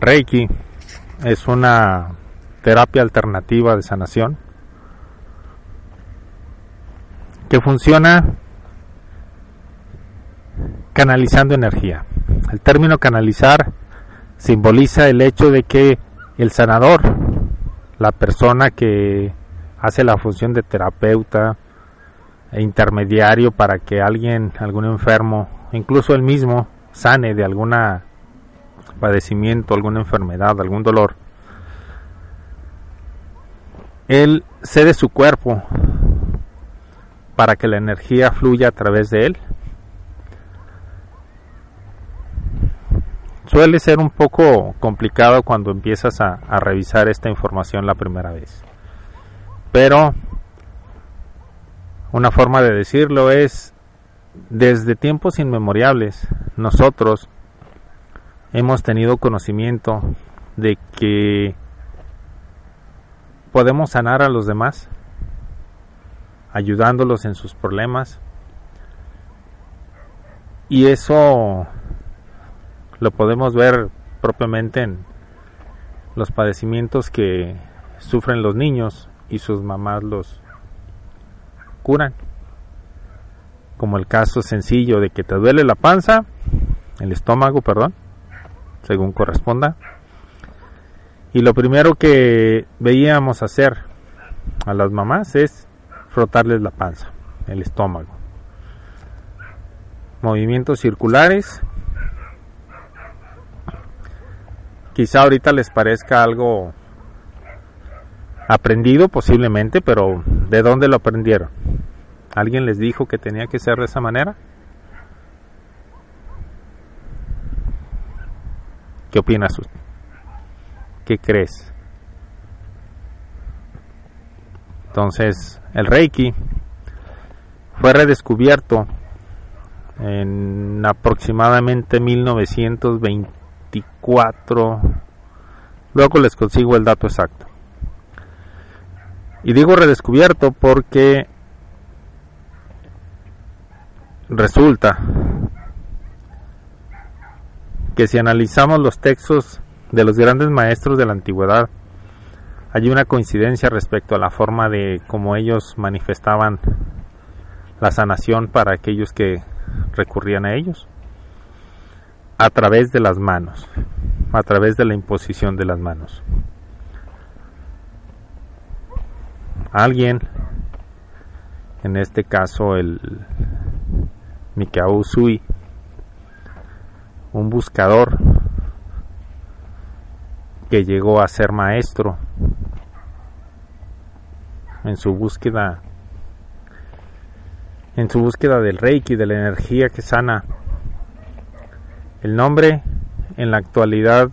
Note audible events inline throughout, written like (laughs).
Reiki es una terapia alternativa de sanación que funciona canalizando energía. El término canalizar simboliza el hecho de que el sanador, la persona que hace la función de terapeuta e intermediario para que alguien, algún enfermo, incluso él mismo, sane de alguna padecimiento, alguna enfermedad, algún dolor, él cede su cuerpo para que la energía fluya a través de él. Suele ser un poco complicado cuando empiezas a, a revisar esta información la primera vez. Pero una forma de decirlo es, desde tiempos inmemoriales, nosotros hemos tenido conocimiento de que podemos sanar a los demás ayudándolos en sus problemas. Y eso lo podemos ver propiamente en los padecimientos que sufren los niños y sus mamás los curan. Como el caso sencillo de que te duele la panza el estómago perdón según corresponda. Y lo primero que veíamos hacer a las mamás es frotarles la panza, el estómago. Movimientos circulares. Quizá ahorita les parezca algo aprendido posiblemente, pero ¿de dónde lo aprendieron? ¿Alguien les dijo que tenía que ser de esa manera? ¿Qué opinas? ¿Qué crees? Entonces, el Reiki fue redescubierto en aproximadamente 1924. Luego les consigo el dato exacto. Y digo redescubierto porque resulta que si analizamos los textos de los grandes maestros de la antigüedad, hay una coincidencia respecto a la forma de cómo ellos manifestaban la sanación para aquellos que recurrían a ellos, a través de las manos, a través de la imposición de las manos. Alguien, en este caso el Mikao Sui, un buscador que llegó a ser maestro en su búsqueda en su búsqueda del reiki de la energía que sana. El nombre en la actualidad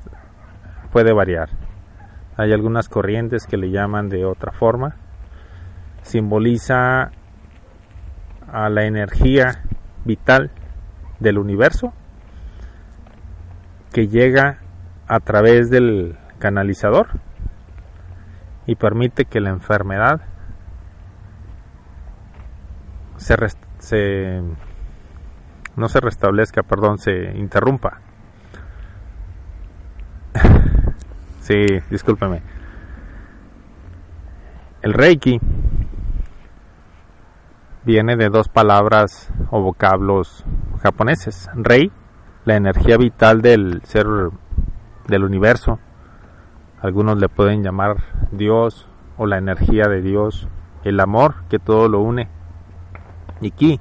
puede variar. Hay algunas corrientes que le llaman de otra forma. Simboliza a la energía vital del universo que llega a través del canalizador y permite que la enfermedad se, no se restablezca, perdón, se interrumpa. (laughs) sí, discúlpeme. El Reiki viene de dos palabras o vocablos japoneses. Rei la energía vital del ser del universo. Algunos le pueden llamar Dios o la energía de Dios, el amor que todo lo une. Y Ki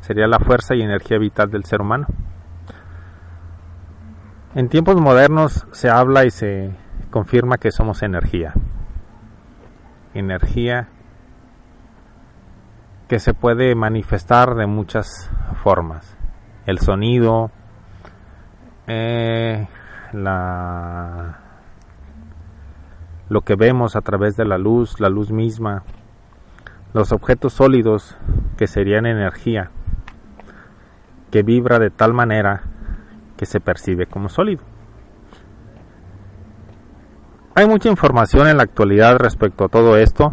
sería la fuerza y energía vital del ser humano. En tiempos modernos se habla y se confirma que somos energía. Energía que se puede manifestar de muchas formas. El sonido, eh, la, lo que vemos a través de la luz, la luz misma, los objetos sólidos que serían energía, que vibra de tal manera que se percibe como sólido. Hay mucha información en la actualidad respecto a todo esto.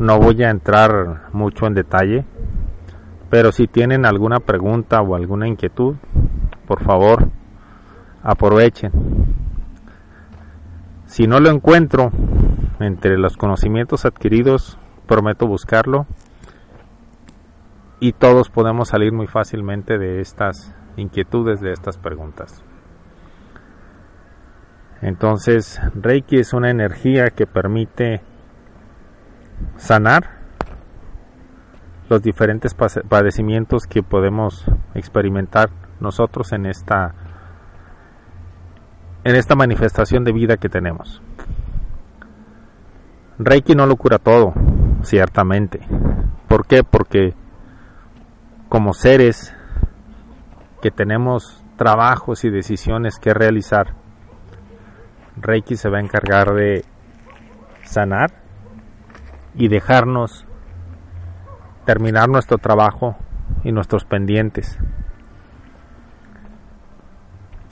No voy a entrar mucho en detalle, pero si tienen alguna pregunta o alguna inquietud, por favor aprovechen. Si no lo encuentro entre los conocimientos adquiridos, prometo buscarlo y todos podemos salir muy fácilmente de estas inquietudes, de estas preguntas. Entonces, Reiki es una energía que permite sanar los diferentes padecimientos que podemos experimentar nosotros en esta en esta manifestación de vida que tenemos. Reiki no lo cura todo, ciertamente. ¿Por qué? Porque como seres que tenemos trabajos y decisiones que realizar, Reiki se va a encargar de sanar y dejarnos terminar nuestro trabajo y nuestros pendientes.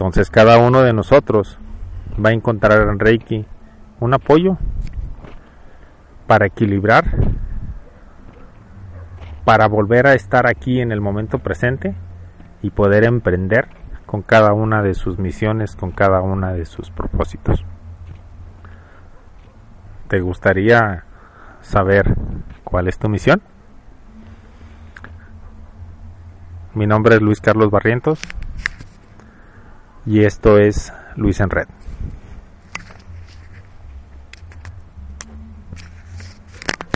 Entonces cada uno de nosotros va a encontrar en Reiki un apoyo para equilibrar, para volver a estar aquí en el momento presente y poder emprender con cada una de sus misiones, con cada una de sus propósitos. ¿Te gustaría saber cuál es tu misión? Mi nombre es Luis Carlos Barrientos y esto es Luis en Red.